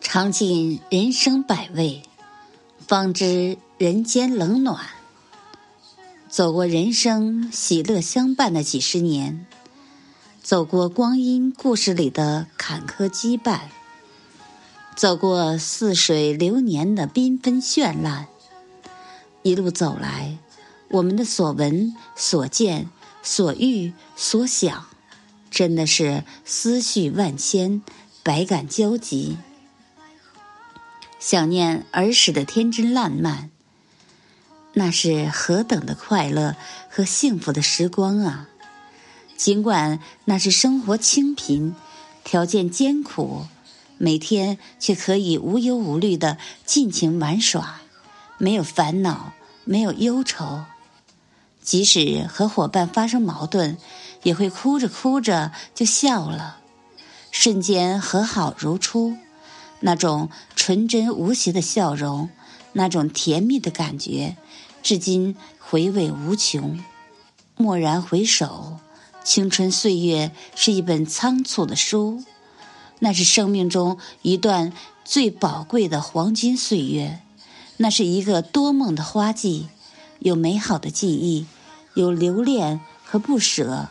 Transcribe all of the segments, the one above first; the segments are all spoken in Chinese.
尝尽人生百味，方知人间冷暖。走过人生喜乐相伴的几十年，走过光阴故事里的坎坷羁绊，走过似水流年的缤纷绚烂。一路走来，我们的所闻、所见、所遇、所想，真的是思绪万千，百感交集。想念儿时的天真烂漫，那是何等的快乐和幸福的时光啊！尽管那是生活清贫，条件艰苦，每天却可以无忧无虑的尽情玩耍，没有烦恼，没有忧愁。即使和伙伴发生矛盾，也会哭着哭着就笑了，瞬间和好如初。那种纯真无邪的笑容，那种甜蜜的感觉，至今回味无穷。蓦然回首，青春岁月是一本仓促的书，那是生命中一段最宝贵的黄金岁月，那是一个多梦的花季，有美好的记忆，有留恋和不舍，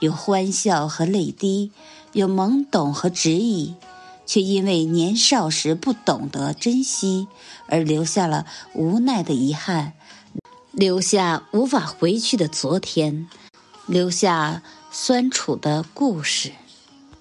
有欢笑和泪滴，有懵懂和执意。却因为年少时不懂得珍惜，而留下了无奈的遗憾，留下无法回去的昨天，留下酸楚的故事。